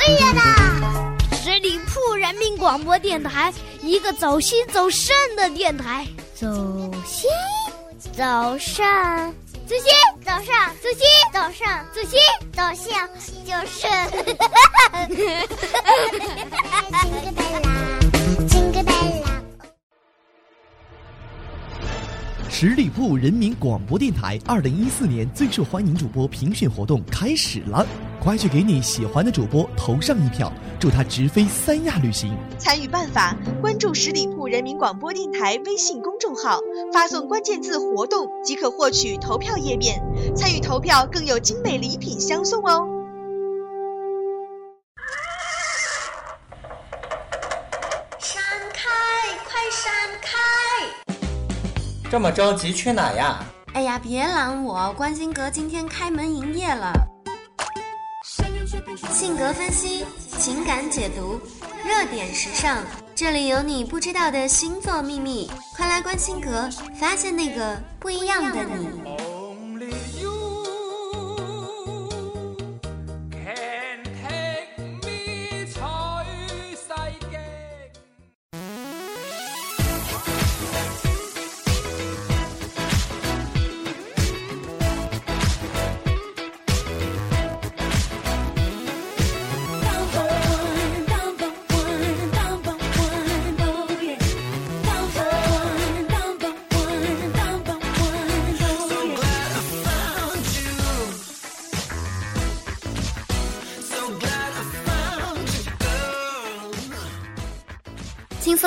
可以的。十里铺人民广播电台，一个走心走肾的电台。走心，走肾，走心，走上，走心，走上，走心，走向就是。十里铺人民广播电台二零一四年最受欢迎主播评选活动开始了，快去给你喜欢的主播投上一票，祝他直飞三亚旅行。参与办法：关注十里铺人民广播电台微信公众号，发送关键字“活动”即可获取投票页面。参与投票更有精美礼品相送哦！闪开，快闪开！这么着急去哪呀？哎呀，别拦我！关心阁今天开门营业了。性格分析，情感解读，热点时尚，这里有你不知道的星座秘密，快来关心阁，发现那个不一样的你。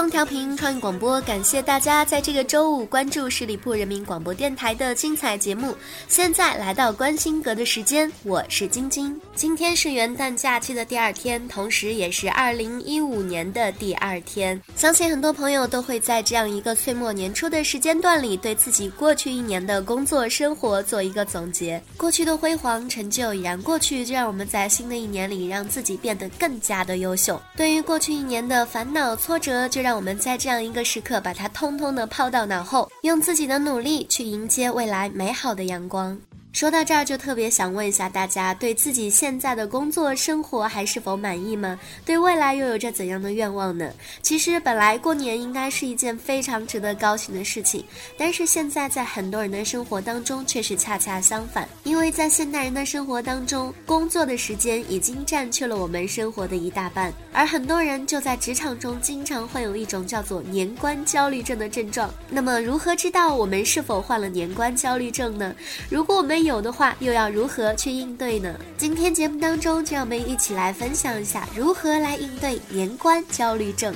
调频创意广播，感谢大家在这个周五关注十里铺人民广播电台的精彩节目。现在来到关心阁的时间，我是晶晶。今天是元旦假期的第二天，同时也是二零一五年的第二天。相信很多朋友都会在这样一个岁末年初的时间段里，对自己过去一年的工作生活做一个总结。过去的辉煌成就已然过去，就让我们在新的一年里让自己变得更加的优秀。对于过去一年的烦恼挫折，就让我们在这样一个时刻把它通通的抛到脑后，用自己的努力去迎接未来美好的阳光。说到这儿，就特别想问一下大家，对自己现在的工作生活还是否满意吗？对未来又有着怎样的愿望呢？其实本来过年应该是一件非常值得高兴的事情，但是现在在很多人的生活当中却是恰恰相反，因为在现代人的生活当中，工作的时间已经占据了我们生活的一大半，而很多人就在职场中经常患有一种叫做年关焦虑症的症状。那么，如何知道我们是否患了年关焦虑症呢？如果我们有的话，又要如何去应对呢？今天节目当中，就让我们一起来分享一下如何来应对年关焦虑症。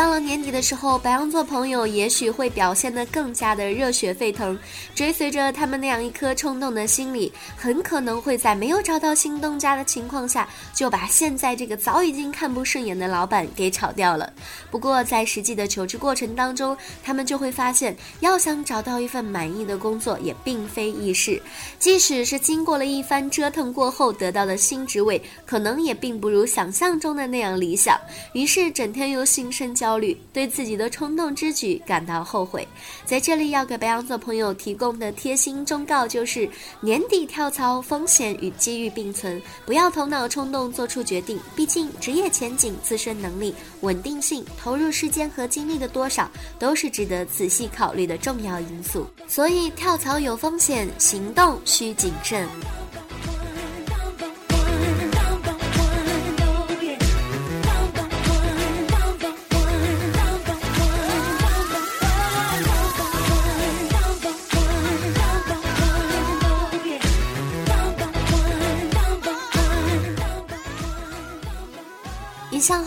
到了年底的时候，白羊座朋友也许会表现得更加的热血沸腾，追随着他们那样一颗冲动的心理，很可能会在没有找到新东家的情况下，就把现在这个早已经看不顺眼的老板给炒掉了。不过在实际的求职过程当中，他们就会发现，要想找到一份满意的工作也并非易事，即使是经过了一番折腾过后得到的新职位，可能也并不如想象中的那样理想。于是整天又心生焦焦虑，对自己的冲动之举感到后悔。在这里要给白羊座朋友提供的贴心忠告就是：年底跳槽，风险与机遇并存，不要头脑冲动做出决定。毕竟职业前景、自身能力、稳定性、投入时间和精力的多少，都是值得仔细考虑的重要因素。所以跳槽有风险，行动需谨慎。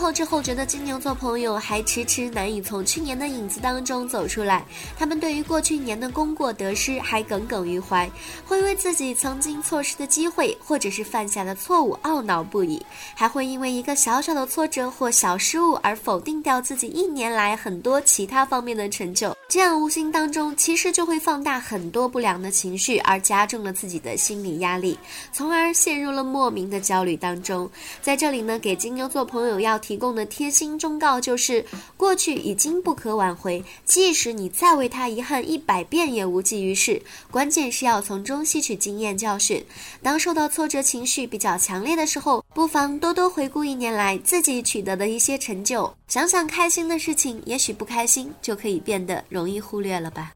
后知后觉的金牛座朋友还迟迟难以从去年的影子当中走出来，他们对于过去年的功过得失还耿耿于怀，会为自己曾经错失的机会或者是犯下的错误懊恼不已，还会因为一个小小的挫折或小失误而否定掉自己一年来很多其他方面的成就，这样无形当中其实就会放大很多不良的情绪，而加重了自己的心理压力，从而陷入了莫名的焦虑当中。在这里呢，给金牛座朋友要提提供的贴心忠告就是：过去已经不可挽回，即使你再为他遗憾一百遍也无济于事。关键是要从中吸取经验教训。当受到挫折情绪比较强烈的时候，不妨多多回顾一年来自己取得的一些成就，想想开心的事情，也许不开心就可以变得容易忽略了吧。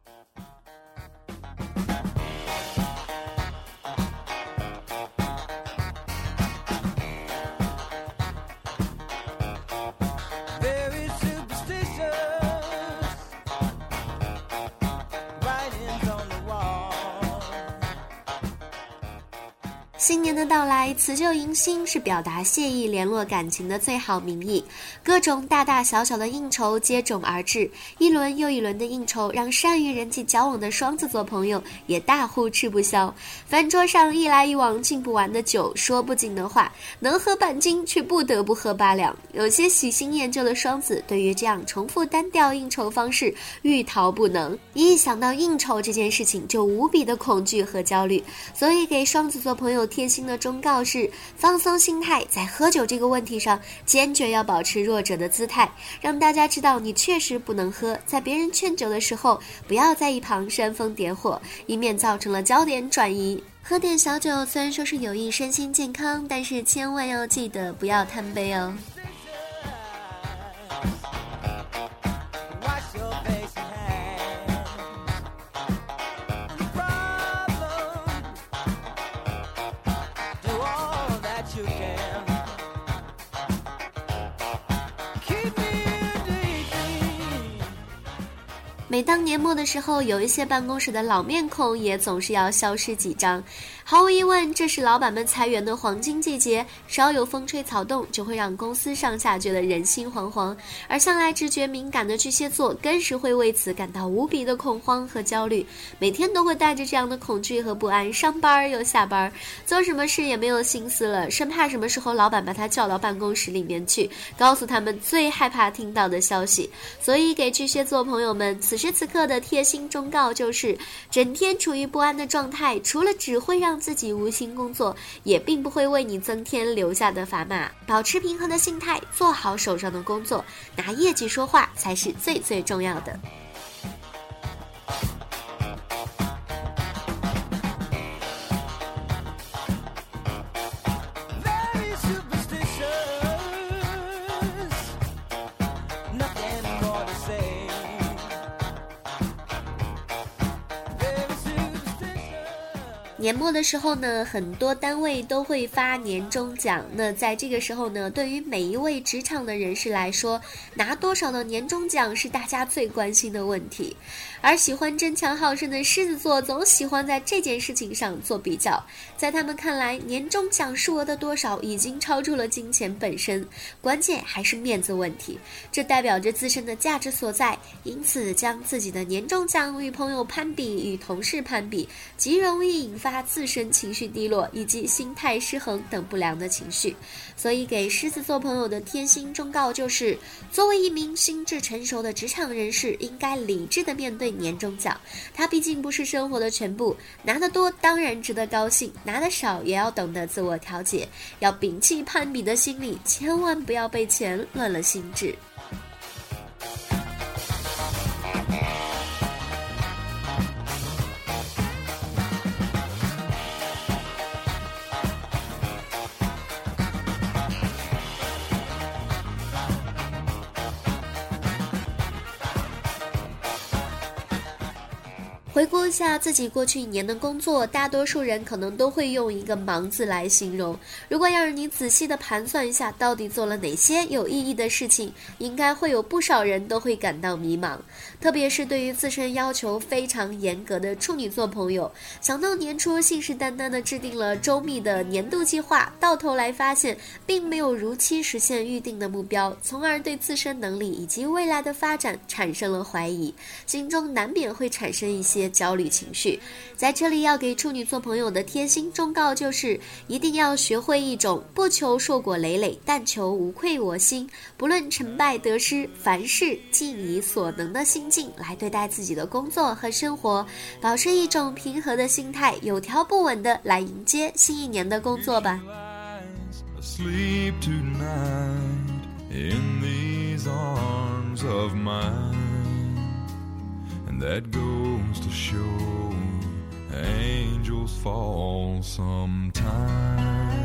的到来，辞旧迎新是表达谢意、联络感情的最好名义。各种大大小小的应酬接踵而至，一轮又一轮的应酬，让善于人际交往的双子座朋友也大呼吃不消。饭桌上一来一往敬不完的酒，说不尽的话，能喝半斤却不得不喝八两。有些喜新厌旧的双子，对于这样重复单调应酬方式欲逃不能。一想到应酬这件事情，就无比的恐惧和焦虑。所以给双子座朋友贴心的忠告是：放松心态，在喝酒这个问题上，坚决要保持弱者的姿态，让大家知道你确实不能喝。在别人劝酒的时候，不要在一旁煽风点火，以免造成了焦点转移。喝点小酒虽然说是有益身心健康，但是千万要记得不要贪杯哦。每当年末的时候，有一些办公室的老面孔也总是要消失几张。毫无疑问，这是老板们裁员的黄金季节，稍有风吹草动，就会让公司上下觉得人心惶惶。而向来直觉敏感的巨蟹座，更是会为此感到无比的恐慌和焦虑，每天都会带着这样的恐惧和不安上班又下班，做什么事也没有心思了，生怕什么时候老板把他叫到办公室里面去，告诉他们最害怕听到的消息。所以，给巨蟹座朋友们，此时此刻的贴心忠告就是：整天处于不安的状态，除了只会让自己无心工作，也并不会为你增添留下的砝码。保持平衡的心态，做好手上的工作，拿业绩说话才是最最重要的。年末的时候呢，很多单位都会发年终奖。那在这个时候呢，对于每一位职场的人士来说，拿多少的年终奖是大家最关心的问题。而喜欢争强好胜的狮子座，总喜欢在这件事情上做比较。在他们看来，年终奖数额的多少已经超出了金钱本身，关键还是面子问题。这代表着自身的价值所在，因此将自己的年终奖与朋友攀比、与同事攀比，极容易引发自身情绪低落以及心态失衡等不良的情绪。所以，给狮子座朋友的贴心忠告就是：作为一名心智成熟的职场人士，应该理智的面对年终奖。它毕竟不是生活的全部，拿得多当然值得高兴，拿得少也要懂得自我调节，要摒弃攀比的心理，千万不要被钱乱了心智。回顾一下自己过去一年的工作大多数人可能都会用一个忙字来形容。如果要让你仔细的盘算一下到底做了哪些有意义的事情应该会有不少人都会感到迷茫。特别是对于自身要求非常严格的处女座朋友想到年初信誓旦旦的制定了周密的年度计划到头来发现并没有如期实现预定的目标从而对自身能力以及未来的发展产生了怀疑心中难免会产生一些焦虑情绪。在这里要给处女座朋友的贴心忠告就是，一定要学会一种不求硕果累累，但求无愧我心，不论成败得失，凡事尽你所能的心境来对待自己的工作和生活，保持一种平和的心态，有条不紊的来迎接新一年的工作吧。that goes to show angels fall sometimes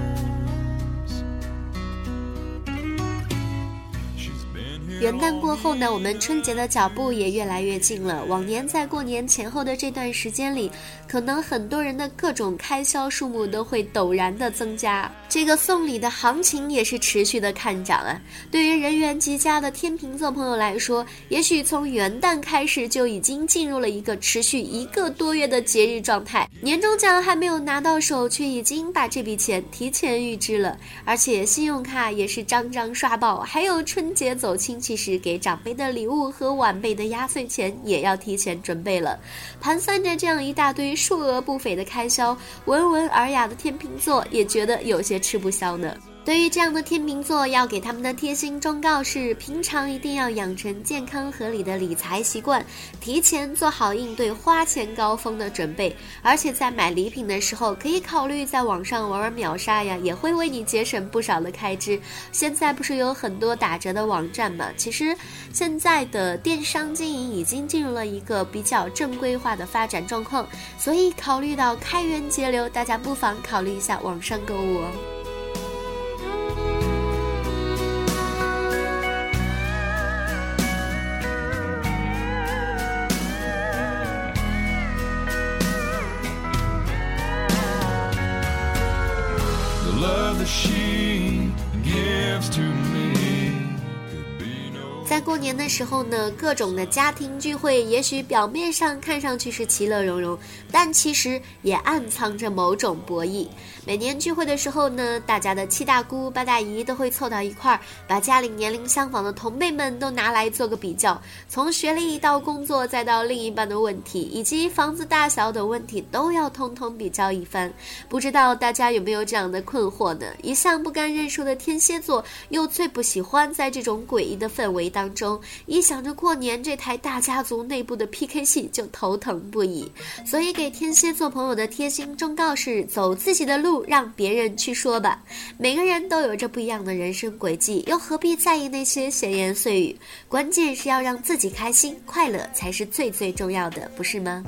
元旦过后呢，我们春节的脚步也越来越近了。往年在过年前后的这段时间里，可能很多人的各种开销数目都会陡然的增加。这个送礼的行情也是持续的看涨啊。对于人缘极佳的天秤座朋友来说，也许从元旦开始就已经进入了一个持续一个多月的节日状态，年终奖还没有拿到手，却已经把这笔钱提前预支了，而且信用卡也是张张刷爆，还有春节走亲戚时给长辈的礼物和晚辈的压岁钱也要提前准备了。盘算着这样一大堆数额不菲的开销，温文尔雅的天秤座也觉得有些吃不消呢。对于这样的天秤座，要给他们的贴心忠告是：平常一定要养成健康合理的理财习惯，提前做好应对花钱高峰的准备。而且在买礼品的时候，可以考虑在网上玩玩秒杀呀，也会为你节省不少的开支。现在不是有很多打折的网站嘛？其实现在的电商经营已经进入了一个比较正规化的发展状况，所以考虑到开源节流，大家不妨考虑一下网上购物哦。Love that she gives to me 在过年的时候呢，各种的家庭聚会，也许表面上看上去是其乐融融，但其实也暗藏着某种博弈。每年聚会的时候呢，大家的七大姑八大姨都会凑到一块儿，把家里年龄相仿的同辈们都拿来做个比较，从学历到工作，再到另一半的问题，以及房子大小等问题，都要通通比较一番。不知道大家有没有这样的困惑呢？一向不甘认输的天蝎座，又最不喜欢在这种诡异的氛围当当中，一想着过年这台大家族内部的 PK 戏就头疼不已。所以给天蝎座朋友的贴心忠告是：走自己的路，让别人去说吧。每个人都有着不一样的人生轨迹，又何必在意那些闲言碎语？关键是要让自己开心、快乐才是最最重要的，不是吗？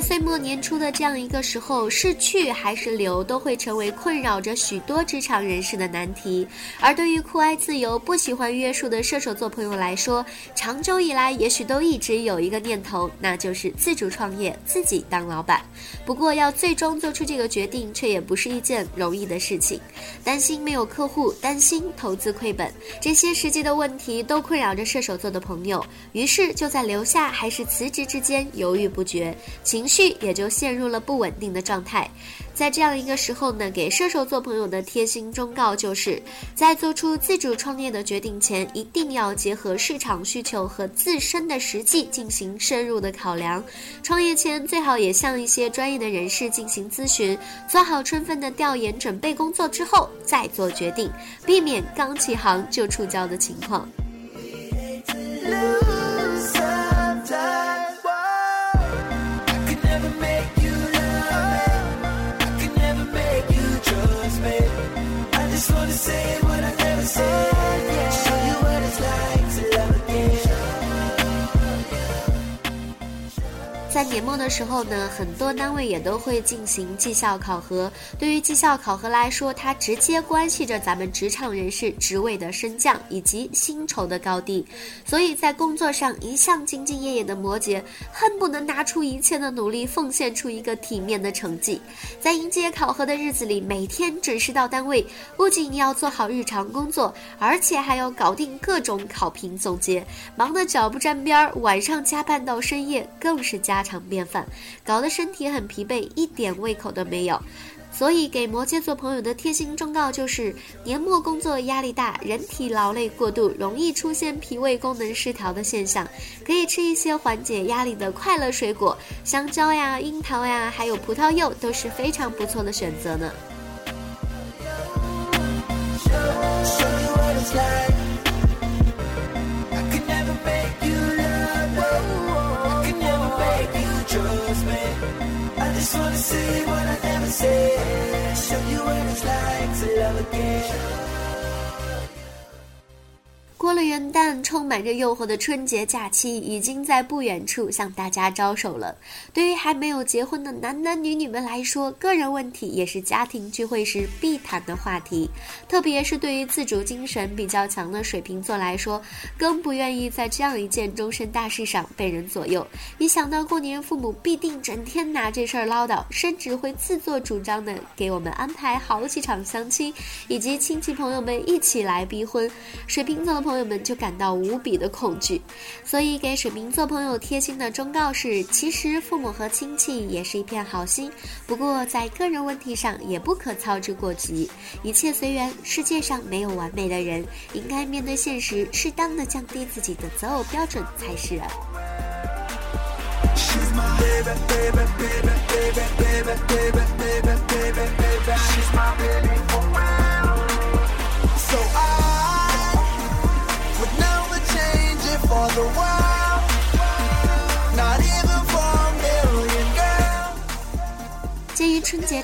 岁末年初的这样一个时候，是去还是留，都会成为困扰着许多职场人士的难题。而对于酷爱自由、不喜欢约束的射手座朋友来说，长久以来也许都一直有一个念头，那就是自主创业，自己当老板。不过，要最终做出这个决定，却也不是一件容易的事情。担心没有客户，担心投资亏本，这些实际的问题都困扰着射手座的朋友。于是就在留下还是辞职之间犹豫不决，情绪也就陷入了不稳定的状态。在这样一个时候呢，给射手座朋友的贴心忠告就是，在做出自主创业的决定前，一定要结合市场需求和自身的实际进行深入的考量。创业前最好也向一些专业的人士进行咨询，做好充分的调研准备工作之后再做决定，避免刚起航就触礁的情况。年末的时候呢，很多单位也都会进行绩效考核。对于绩效考核来说，它直接关系着咱们职场人士职位的升降以及薪酬的高低。所以在工作上一向兢兢业业的摩羯，恨不能拿出一切的努力，奉献出一个体面的成绩。在迎接考核的日子里，每天准时到单位，不仅要做好日常工作，而且还要搞定各种考评总结，忙得脚不沾边儿，晚上加班到深夜更是家常便饭，搞得身体很疲惫，一点胃口都没有。所以，给摩羯座朋友的贴心忠告就是：年末工作压力大，人体劳累过度，容易出现脾胃功能失调的现象，可以吃一些缓解压力的快乐水果，香蕉呀、樱桃呀，还有葡萄柚都是非常不错的选择呢。Just wanna say what I never said. Show you what it's like to love again. 过了元旦，充满着诱惑的春节假期已经在不远处向大家招手了。对于还没有结婚的男男女女们来说，个人问题也是家庭聚会时必谈的话题。特别是对于自主精神比较强的水瓶座来说，更不愿意在这样一件终身大事上被人左右。一想到过年父母必定整天拿这事儿唠叨，甚至会自作主张的给我们安排好几场相亲，以及亲戚朋友们一起来逼婚，水瓶座的朋朋友们就感到无比的恐惧。所以给水瓶座朋友贴心的忠告是：其实父母和亲戚也是一片好心，不过在个人问题上也不可操之过急，一切随缘。世界上没有完美的人，应该面对现实，适当的降低自己的择偶标准才是。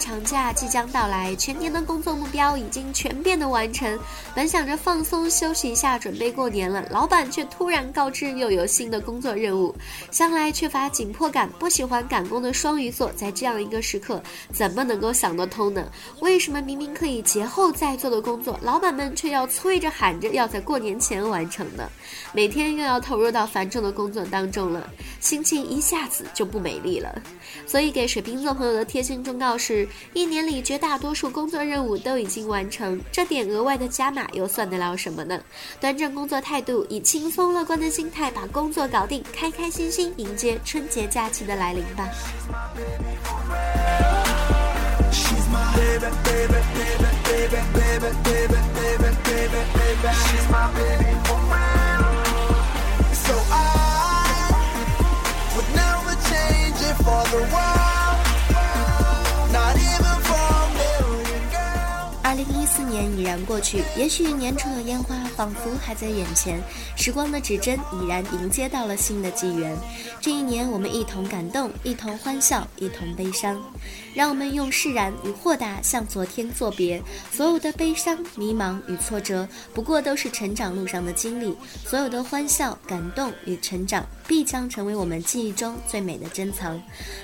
长假即将到来，全年的工作目标已经全面的完成，本想着放松休息一下，准备过年了，老板却突然告知又有新的工作任务。向来缺乏紧迫感、不喜欢赶工的双鱼座，在这样一个时刻，怎么能够想得通呢？为什么明明可以节后再做的工作，老板们却要催着喊着要在过年前完成呢？每天又要投入到繁重的工作当中了，心情一下子就不美丽了。所以给水瓶座朋友的贴心忠告是：一年里绝大多数工作任务都已经完成，这点额外的加码又算得了什么呢？端正工作态度，以轻松乐观的心态把工作搞定，开开心心迎接春节假期的来临吧。She's my baby, 四年已然过去，也许年初的烟花仿佛还在眼前，时光的指针已然迎接到了新的纪元。这一年，我们一同感动，一同欢笑，一同悲伤。让我们用释然与豁达向昨天作别。所有的悲伤、迷茫与挫折，不过都是成长路上的经历；所有的欢笑、感动与成长，必将成为我们记忆中最美的珍藏。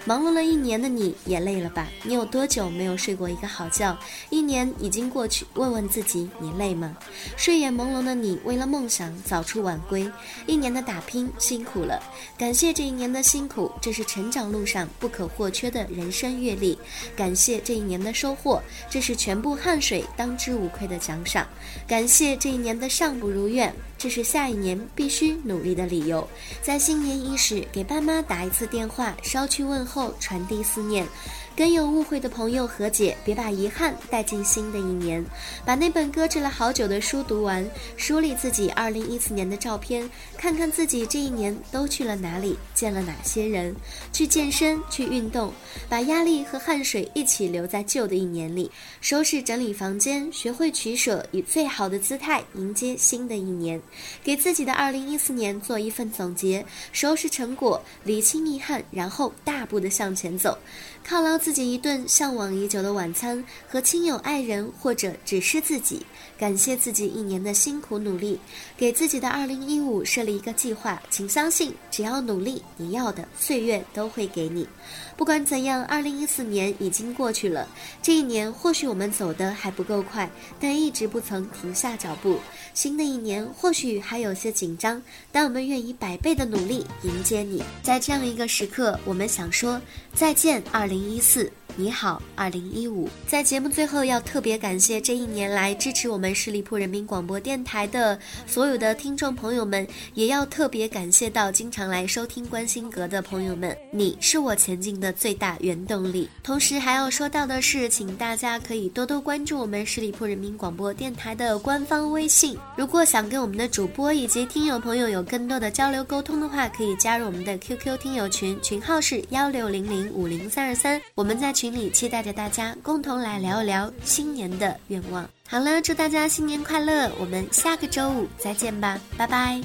忙碌了一年的你，也累了吧？你有多久没有睡过一个好觉？一年已经过去，问问自己，你累吗？睡眼朦胧的你，为了梦想早出晚归，一年的打拼辛苦了。感谢这一年的辛苦，这是成长路上不可或缺的人生阅历。感谢这一年的收获，这是全部汗水当之无愧的奖赏。感谢这一年的尚不如愿，这是下一年必须努力的理由。在新年伊始，给爸妈打一次电话，捎去问候，传递思念。跟有误会的朋友和解，别把遗憾带进新的一年。把那本搁置了好久的书读完，梳理自己2014年的照片，看看自己这一年都去了哪里，见了哪些人。去健身，去运动，把压力和汗水一起留在旧的一年里。收拾整理房间，学会取舍，以最好的姿态迎接新的一年。给自己的2014年做一份总结，收拾成果，理清遗憾，然后大步的向前走。犒劳自己一顿向往已久的晚餐，和亲友、爱人，或者只是自己，感谢自己一年的辛苦努力，给自己的2015设立一个计划。请相信，只要努力，你要的岁月都会给你。不管怎样，2014年已经过去了，这一年或许我们走得还不够快，但一直不曾停下脚步。新的一年或许还有些紧张，但我们愿以百倍的努力迎接你。在这样一个时刻，我们想说再见，2014。你好，二零一五。在节目最后，要特别感谢这一年来支持我们十里铺人民广播电台的所有的听众朋友们，也要特别感谢到经常来收听关心阁的朋友们，你是我前进的最大原动力。同时还要说到的是，请大家可以多多关注我们十里铺人民广播电台的官方微信。如果想跟我们的主播以及听友朋友有更多的交流沟通的话，可以加入我们的 QQ 听友群，群号是幺六零零五零三二三。我们在群里期待着大家共同来聊一聊新年的愿望。好了，祝大家新年快乐！我们下个周五再见吧，拜拜。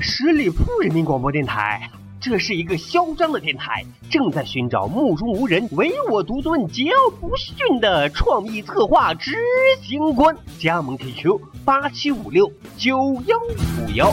十里铺人民广播电台，这是一个嚣张的电台，正在寻找目中无人、唯我独尊、桀骜不驯的创意策划执行官。加盟 QQ 八七五六九幺五幺。